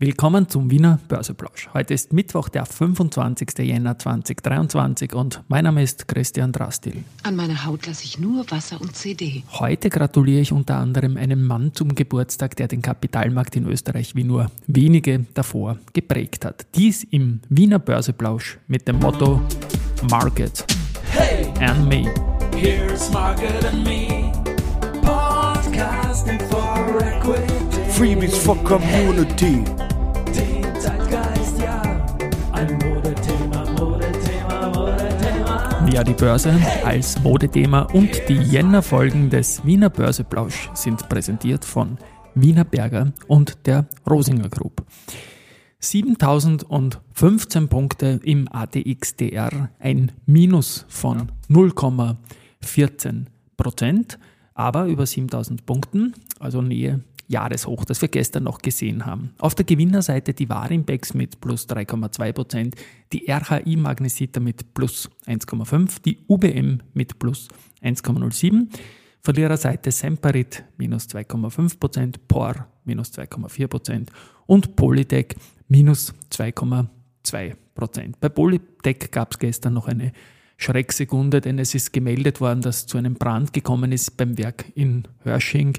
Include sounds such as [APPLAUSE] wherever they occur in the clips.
Willkommen zum Wiener Börseplausch. Heute ist Mittwoch, der 25. Jänner 2023 und mein Name ist Christian Drastil. An meiner Haut lasse ich nur Wasser und CD. Heute gratuliere ich unter anderem einem Mann zum Geburtstag, der den Kapitalmarkt in Österreich wie nur wenige davor geprägt hat. Dies im Wiener Börseplausch mit dem Motto Market Hey, and Me. here's Margaret and me. Podcasting for Equity. Freebies for Community. Den Ja, die Börse als Modethema und die Jänner-Folgen des Wiener Börseplausch sind präsentiert von Wiener Berger und der Rosinger Group. 7015 Punkte im ATXDR, ein Minus von 0,14 Prozent, aber über 7000 Punkten, also Nähe Jahreshoch, das wir gestern noch gesehen haben. Auf der Gewinnerseite die Warimbex mit plus 3,2 Prozent, die RHI Magnesita mit plus 1,5, die UBM mit plus 1,07, Verliererseite Semperit minus 2,5 Prozent, POR minus 2,4 Prozent und Polytech minus 2,2 Prozent. Bei Polytech gab es gestern noch eine Schrecksekunde, denn es ist gemeldet worden, dass zu einem Brand gekommen ist beim Werk in Hörsching.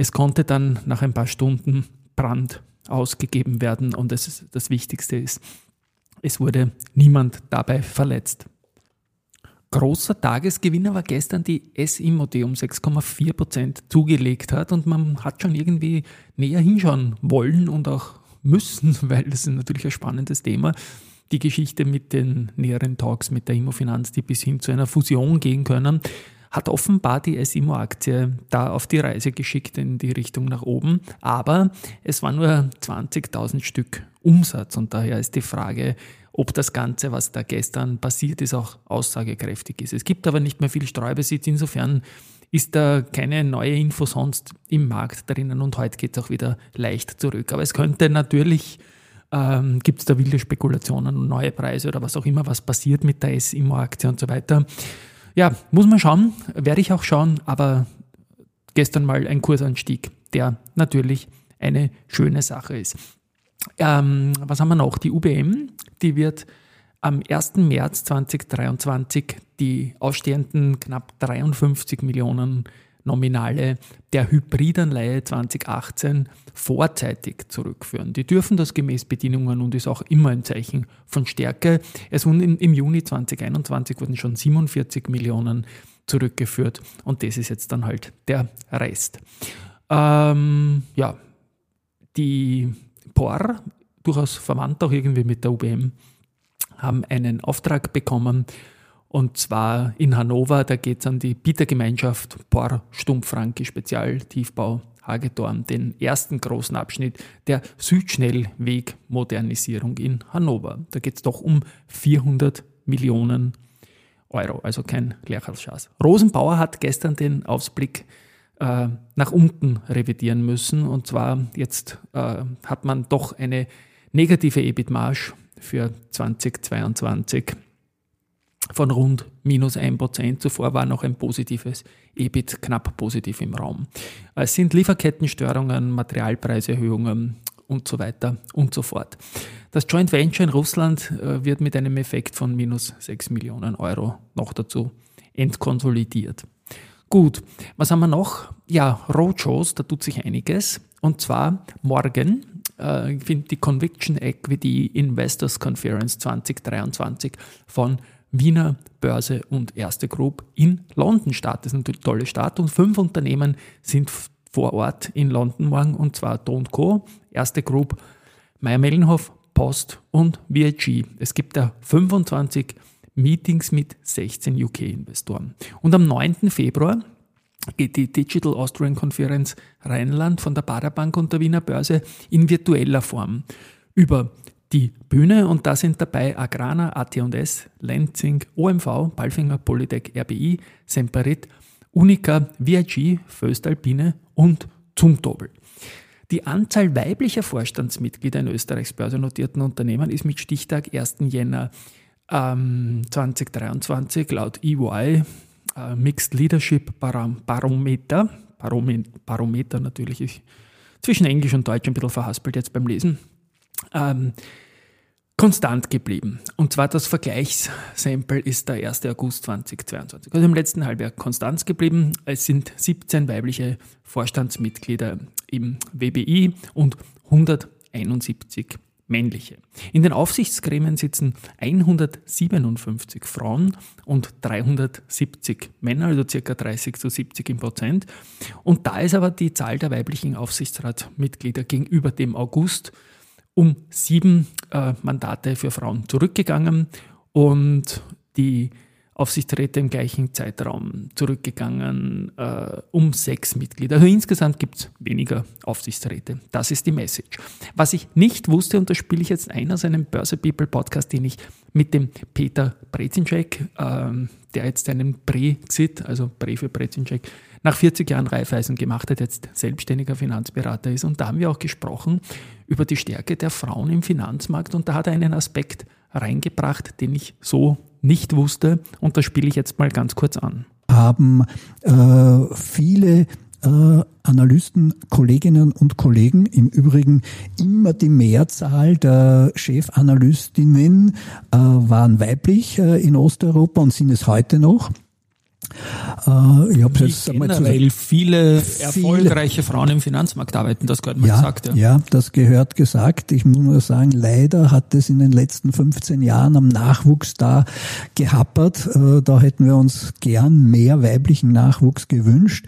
Es konnte dann nach ein paar Stunden Brand ausgegeben werden und das, ist, das Wichtigste ist, es wurde niemand dabei verletzt. Großer Tagesgewinner war gestern die die um 6,4 Prozent zugelegt hat und man hat schon irgendwie näher hinschauen wollen und auch müssen, [LAUGHS] weil das ist natürlich ein spannendes Thema. Die Geschichte mit den näheren Talks mit der Immofinanz, die bis hin zu einer Fusion gehen können, hat offenbar die SIMO-Aktie da auf die Reise geschickt in die Richtung nach oben. Aber es war nur 20.000 Stück Umsatz und daher ist die Frage, ob das Ganze, was da gestern passiert ist, auch aussagekräftig ist. Es gibt aber nicht mehr viel Streubesitz, insofern ist da keine neue Info sonst im Markt drinnen und heute geht es auch wieder leicht zurück. Aber es könnte natürlich, ähm, gibt es da wilde Spekulationen und neue Preise oder was auch immer, was passiert mit der SIMO-Aktie und so weiter. Ja, muss man schauen, werde ich auch schauen, aber gestern mal ein Kursanstieg, der natürlich eine schöne Sache ist. Ähm, was haben wir noch? Die UBM, die wird am 1. März 2023 die ausstehenden knapp 53 Millionen Nominale der Hybridanleihe 2018 vorzeitig zurückführen. Die dürfen das gemäß Bedingungen und ist auch immer ein Zeichen von Stärke. Es wurden im Juni 2021 wurden schon 47 Millionen zurückgeführt und das ist jetzt dann halt der Rest. Ähm, ja, die POR, durchaus verwandt auch irgendwie mit der UBM, haben einen Auftrag bekommen und zwar in Hannover, da geht es an die Bietergemeinschaft POR Stumpfranke Spezialtiefbau Hagedorn, den ersten großen Abschnitt der Südschnellwegmodernisierung in Hannover. Da geht es doch um 400 Millionen Euro, also kein Lerchalschaß. Rosenbauer hat gestern den Ausblick äh, nach unten revidieren müssen und zwar jetzt äh, hat man doch eine negative EBIT-Marge für 2022 von rund minus 1%. Zuvor war noch ein positives EBIT knapp positiv im Raum. Es sind Lieferkettenstörungen, Materialpreiserhöhungen und so weiter und so fort. Das Joint Venture in Russland äh, wird mit einem Effekt von minus 6 Millionen Euro noch dazu entkonsolidiert. Gut, was haben wir noch? Ja, Roadshows, da tut sich einiges. Und zwar morgen äh, findet die Conviction Equity Investors Conference 2023 von Wiener Börse und Erste Group in London statt. Das ist eine tolle Stadt und fünf Unternehmen sind vor Ort in London morgen und zwar Do Co., Erste Group, Meyer-Mellenhof, Post und VIG. Es gibt da 25 Meetings mit 16 UK-Investoren. Und am 9. Februar geht die Digital Austrian Conference Rheinland von der Baderbank und der Wiener Börse in virtueller Form über die Bühne und da sind dabei Agrana, AT&S, Lenzing, OMV, Palfinger, Polytech, RBI, Semperit, Unica, VIG, Föstalpine und Zumtobel. Die Anzahl weiblicher Vorstandsmitglieder in Österreichs börsennotierten Unternehmen ist mit Stichtag 1. Jänner ähm, 2023 laut EY äh, Mixed Leadership Barometer, Barometer natürlich, ich, zwischen Englisch und Deutsch ein bisschen verhaspelt jetzt beim Lesen, ähm, konstant geblieben. Und zwar das Vergleichssample ist der 1. August 2022. Also im letzten Halbjahr konstant geblieben. Es sind 17 weibliche Vorstandsmitglieder im WBI und 171 männliche. In den Aufsichtsgremien sitzen 157 Frauen und 370 Männer, also circa 30 zu 70 im Prozent. Und da ist aber die Zahl der weiblichen Aufsichtsratmitglieder gegenüber dem August um sieben äh, Mandate für Frauen zurückgegangen. Und die Aufsichtsräte im gleichen Zeitraum zurückgegangen äh, um sechs Mitglieder. Also insgesamt gibt es weniger Aufsichtsräte. Das ist die Message. Was ich nicht wusste, und das spiele ich jetzt ein aus einem Börse People Podcast, den ich mit dem Peter Brezinczek, äh, der jetzt einen Brexit, also Bre für Brezinczek, nach 40 Jahren Raiffeisen gemacht hat, jetzt selbstständiger Finanzberater ist. Und da haben wir auch gesprochen über die Stärke der Frauen im Finanzmarkt. Und da hat er einen Aspekt reingebracht, den ich so nicht wusste. Und das spiele ich jetzt mal ganz kurz an. haben äh, viele äh, Analysten, Kolleginnen und Kollegen, im Übrigen immer die Mehrzahl der Chefanalystinnen äh, waren weiblich äh, in Osteuropa und sind es heute noch. Äh, ich habe jetzt einmal zu generell viele erfolgreiche Frauen im Finanzmarkt arbeiten, das gehört mal ja, gesagt. Ja. ja, das gehört gesagt. Ich muss nur sagen, leider hat es in den letzten 15 Jahren am Nachwuchs da gehappert. Äh, Da hätten wir uns gern mehr weiblichen Nachwuchs gewünscht.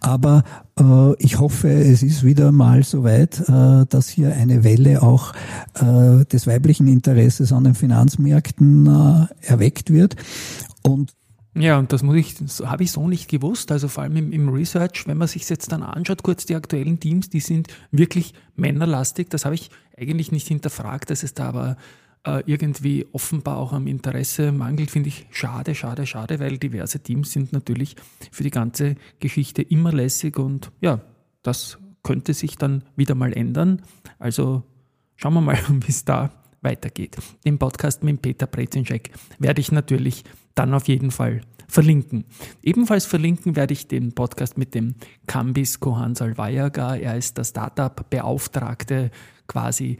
Aber äh, ich hoffe, es ist wieder mal soweit, dass hier eine Welle auch des weiblichen Interesses an den Finanzmärkten erweckt wird. Und Ja, und das muss ich, habe ich so nicht gewusst. Also vor allem im, im Research, wenn man sich jetzt dann anschaut, kurz die aktuellen Teams, die sind wirklich männerlastig. Das habe ich eigentlich nicht hinterfragt, dass es da aber äh, irgendwie offenbar auch am Interesse mangelt, finde ich schade, schade, schade, weil diverse Teams sind natürlich für die ganze Geschichte immer lässig und ja, das könnte sich dann wieder mal ändern. Also schauen wir mal, [LAUGHS] es da weitergeht. Den Podcast mit Peter Brezinczek werde ich natürlich dann auf jeden Fall verlinken. Ebenfalls verlinken werde ich den Podcast mit dem Kambis Kohan Salvayaga. Er ist der Startup-Beauftragte quasi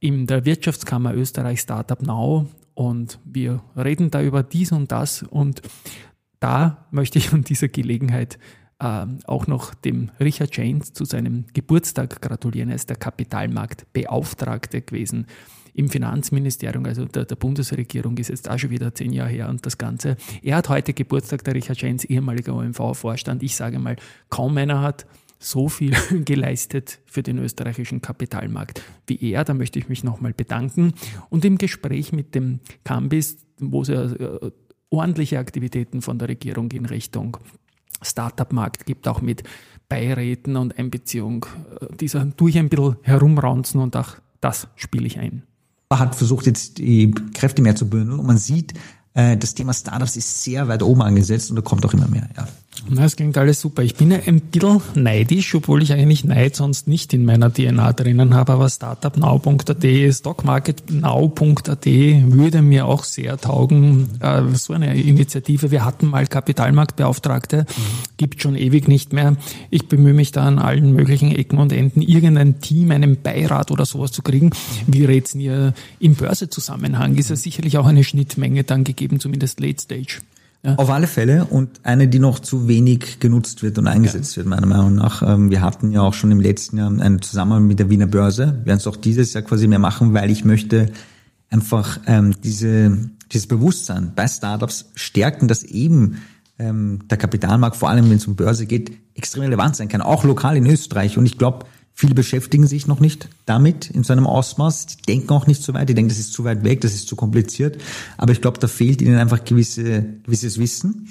in der Wirtschaftskammer Österreich Startup Now und wir reden da über dies und das und da möchte ich an dieser Gelegenheit ähm, auch noch dem Richard James zu seinem Geburtstag gratulieren. Er ist der Kapitalmarktbeauftragte gewesen im Finanzministerium, also der, der Bundesregierung, ist jetzt auch schon wieder zehn Jahre her und das Ganze. Er hat heute Geburtstag, der Richard James, ehemaliger OMV-Vorstand. Ich sage mal, kaum einer hat so viel [LAUGHS] geleistet für den österreichischen Kapitalmarkt wie er. Da möchte ich mich nochmal bedanken. Und im Gespräch mit dem Cambis, wo es ja äh, ordentliche Aktivitäten von der Regierung in Richtung Startup-Markt gibt, auch mit Beiräten und Einbeziehung äh, dieser durch ein bisschen herumraunzen und auch das spiele ich ein. hat versucht jetzt die Kräfte mehr zu bündeln und man sieht, äh, das Thema Startups ist sehr weit oben angesetzt und da kommt auch immer mehr. Ja. Na, es klingt alles super. Ich bin ja ein bisschen neidisch, obwohl ich eigentlich Neid sonst nicht in meiner DNA drinnen habe, aber startupnow.at, stockmarketnow.at würde mir auch sehr taugen. Äh, so eine Initiative. Wir hatten mal Kapitalmarktbeauftragte, gibt schon ewig nicht mehr. Ich bemühe mich da an allen möglichen Ecken und Enden, irgendein Team, einen Beirat oder sowas zu kriegen. Wie rät's ihr im Börsezusammenhang? Ist ja sicherlich auch eine Schnittmenge dann gegeben, zumindest Late Stage. Auf alle Fälle und eine, die noch zu wenig genutzt wird und eingesetzt wird, meiner Meinung nach. Ähm, Wir hatten ja auch schon im letzten Jahr einen Zusammenhang mit der Wiener Börse. Wir werden es auch dieses Jahr quasi mehr machen, weil ich möchte einfach ähm, diese, dieses Bewusstsein bei Startups stärken, dass eben ähm, der Kapitalmarkt, vor allem wenn es um Börse geht, extrem relevant sein kann, auch lokal in Österreich. Und ich glaube, viele beschäftigen sich noch nicht damit in so einem Ausmaß. Die denken auch nicht so weit. Die denken, das ist zu weit weg, das ist zu kompliziert. Aber ich glaube, da fehlt ihnen einfach gewisse, gewisses Wissen.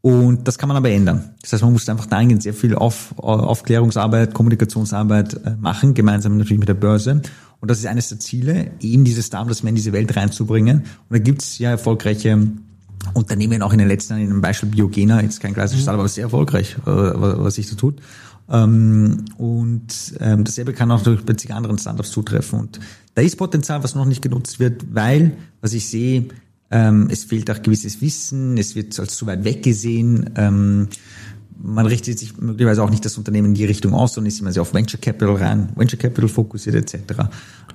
Und das kann man aber ändern. Das heißt, man muss einfach dahingehend sehr viel Auf, Aufklärungsarbeit, Kommunikationsarbeit äh, machen, gemeinsam natürlich mit der Börse. Und das ist eines der Ziele, eben diese Startups mehr in diese Welt reinzubringen. Und da gibt's ja erfolgreiche Unternehmen auch in den letzten Jahren, in dem Beispiel Biogena, jetzt kein klassisches Startup, aber sehr erfolgreich, äh, was sich da tut. Ähm, und ähm, dasselbe kann auch durch plötzlich anderen Startups zutreffen. Und da ist Potenzial, was noch nicht genutzt wird, weil, was ich sehe, ähm, es fehlt auch gewisses Wissen, es wird als zu weit weg gesehen. Ähm, man richtet sich möglicherweise auch nicht das Unternehmen in die Richtung aus, sondern ist immer sehr auf Venture Capital rein, Venture Capital fokussiert etc.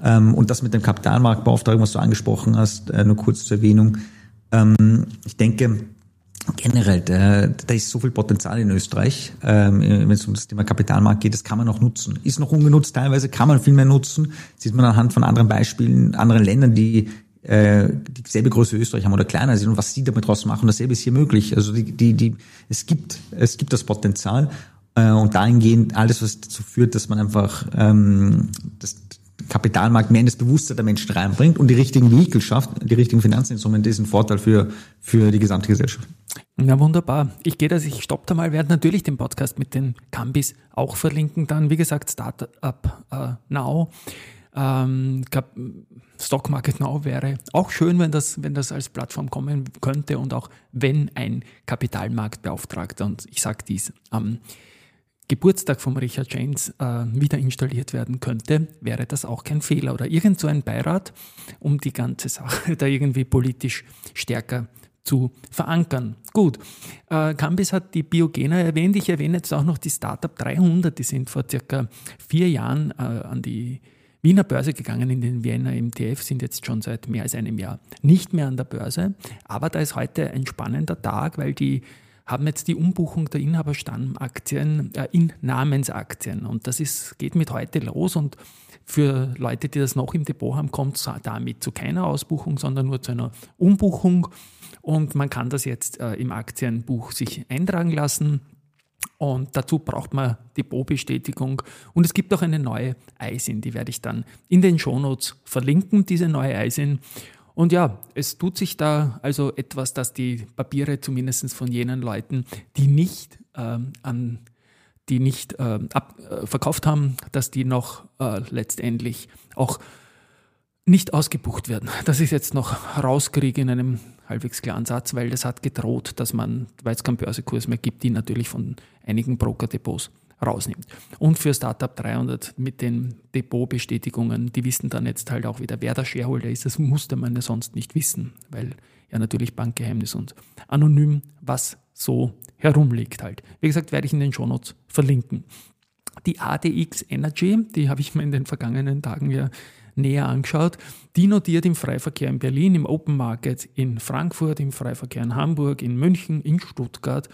Ähm, und das mit dem Kapitalmarktbeauftragten, was du angesprochen hast, äh, nur kurz zur Erwähnung. Ähm, ich denke, generell, da, da ist so viel Potenzial in Österreich, ähm, wenn es um das Thema Kapitalmarkt geht, das kann man noch nutzen. Ist noch ungenutzt teilweise, kann man viel mehr nutzen. Sieht man anhand von anderen Beispielen, anderen Ländern, die äh, dieselbe Größe Österreich haben oder kleiner sind und was sie damit draus machen, dasselbe ist hier möglich. Also die, die, die, es gibt, es gibt das Potenzial äh, und dahingehend alles, was dazu führt, dass man einfach ähm, das Kapitalmarkt mehr in das Bewusstsein der Menschen reinbringt und die richtigen Vehikel schafft, die richtigen Finanzinstrumente ist ein Vorteil für, für die gesamte Gesellschaft. Ja, wunderbar. Ich gehe das, ich stoppe da mal, werde natürlich den Podcast mit den Kambis auch verlinken. Dann, wie gesagt, Startup uh, Now. Ähm, Stock Market Now wäre auch schön, wenn das, wenn das als Plattform kommen könnte und auch wenn ein Kapitalmarktbeauftragter, und ich sage dies, am Geburtstag von Richard James äh, wieder installiert werden könnte, wäre das auch kein Fehler. Oder irgend so ein Beirat, um die ganze Sache [LAUGHS] da irgendwie politisch stärker zu verankern. Gut, äh, Cambis hat die Biogena erwähnt. Ich erwähne jetzt auch noch die Startup 300. Die sind vor circa vier Jahren äh, an die Wiener Börse gegangen in den Wiener MTF, sind jetzt schon seit mehr als einem Jahr nicht mehr an der Börse. Aber da ist heute ein spannender Tag, weil die haben jetzt die Umbuchung der Inhaberstammaktien äh, in Namensaktien. Und das ist, geht mit heute los und für Leute, die das noch im Depot haben, kommt es damit zu keiner Ausbuchung, sondern nur zu einer Umbuchung. Und man kann das jetzt äh, im Aktienbuch sich eintragen lassen. Und dazu braucht man Depotbestätigung. Und es gibt auch eine neue ISIN, die werde ich dann in den Shownotes verlinken, diese neue ISIN. Und ja, es tut sich da also etwas, dass die Papiere zumindest von jenen Leuten, die nicht ähm, an die nicht äh, ab, äh, verkauft haben, dass die noch äh, letztendlich auch nicht ausgebucht werden. Das ist jetzt noch rauskriege in einem halbwegs klaren Satz, weil das hat gedroht, dass man, weil es keinen Börsekurs mehr gibt, die natürlich von einigen Broker-Depots rausnimmt. Und für Startup 300 mit den Depotbestätigungen, die wissen dann jetzt halt auch wieder, wer der Shareholder ist. Das musste man ja sonst nicht wissen, weil ja natürlich Bankgeheimnis und anonym, was so herumliegt halt. Wie gesagt, werde ich in den Shownotes verlinken. Die ADX Energy, die habe ich mir in den vergangenen Tagen ja näher angeschaut. Die notiert im Freiverkehr in Berlin, im Open Market in Frankfurt, im Freiverkehr in Hamburg, in München, in Stuttgart,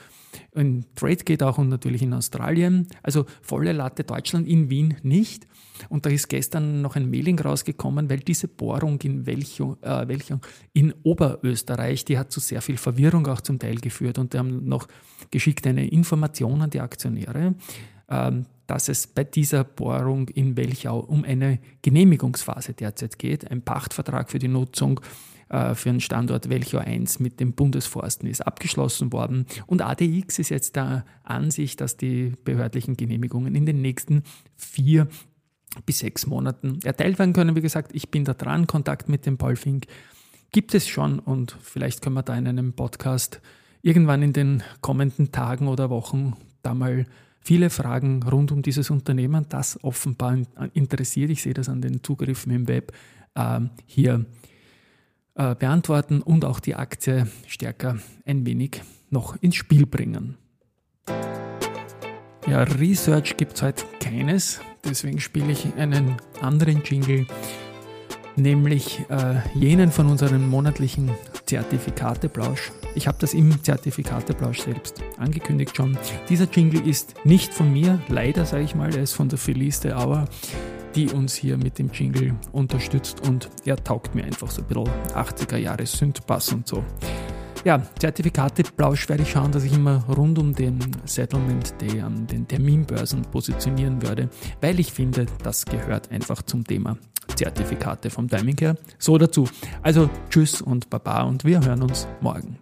in Tradegate auch und natürlich in Australien. Also volle Latte Deutschland, in Wien nicht. Und da ist gestern noch ein Mailing rausgekommen, weil diese Bohrung in Welchung, äh, Welchung in Oberösterreich, die hat zu sehr viel Verwirrung auch zum Teil geführt. Und die haben noch geschickt eine Information an die Aktionäre. Ähm, dass es bei dieser Bohrung in Welchau um eine Genehmigungsphase derzeit geht. Ein Pachtvertrag für die Nutzung äh, für den Standort Welchau 1 mit den Bundesforsten ist abgeschlossen worden. Und ADX ist jetzt der Ansicht, dass die behördlichen Genehmigungen in den nächsten vier bis sechs Monaten erteilt werden können. Wie gesagt, ich bin da dran, Kontakt mit dem Paul Fink gibt es schon und vielleicht können wir da in einem Podcast irgendwann in den kommenden Tagen oder Wochen da mal viele Fragen rund um dieses Unternehmen, das offenbar interessiert, ich sehe das an den Zugriffen im Web, ähm, hier äh, beantworten und auch die Aktie stärker ein wenig noch ins Spiel bringen. Ja, Research gibt es heute keines, deswegen spiele ich einen anderen Jingle, nämlich äh, jenen von unseren monatlichen Zertifikateplausch. Ich habe das im Zertifikateplausch selbst angekündigt schon. Dieser Jingle ist nicht von mir, leider sage ich mal, er ist von der Felice Auer, die uns hier mit dem Jingle unterstützt und er taugt mir einfach so ein bisschen 80er Jahre Synthbass und so. Ja, Zertifikateplausch werde ich schauen, dass ich immer rund um den Settlement Day an den Terminbörsen positionieren werde, weil ich finde, das gehört einfach zum Thema Zertifikate vom Timing her so dazu. Also tschüss und baba und wir hören uns morgen.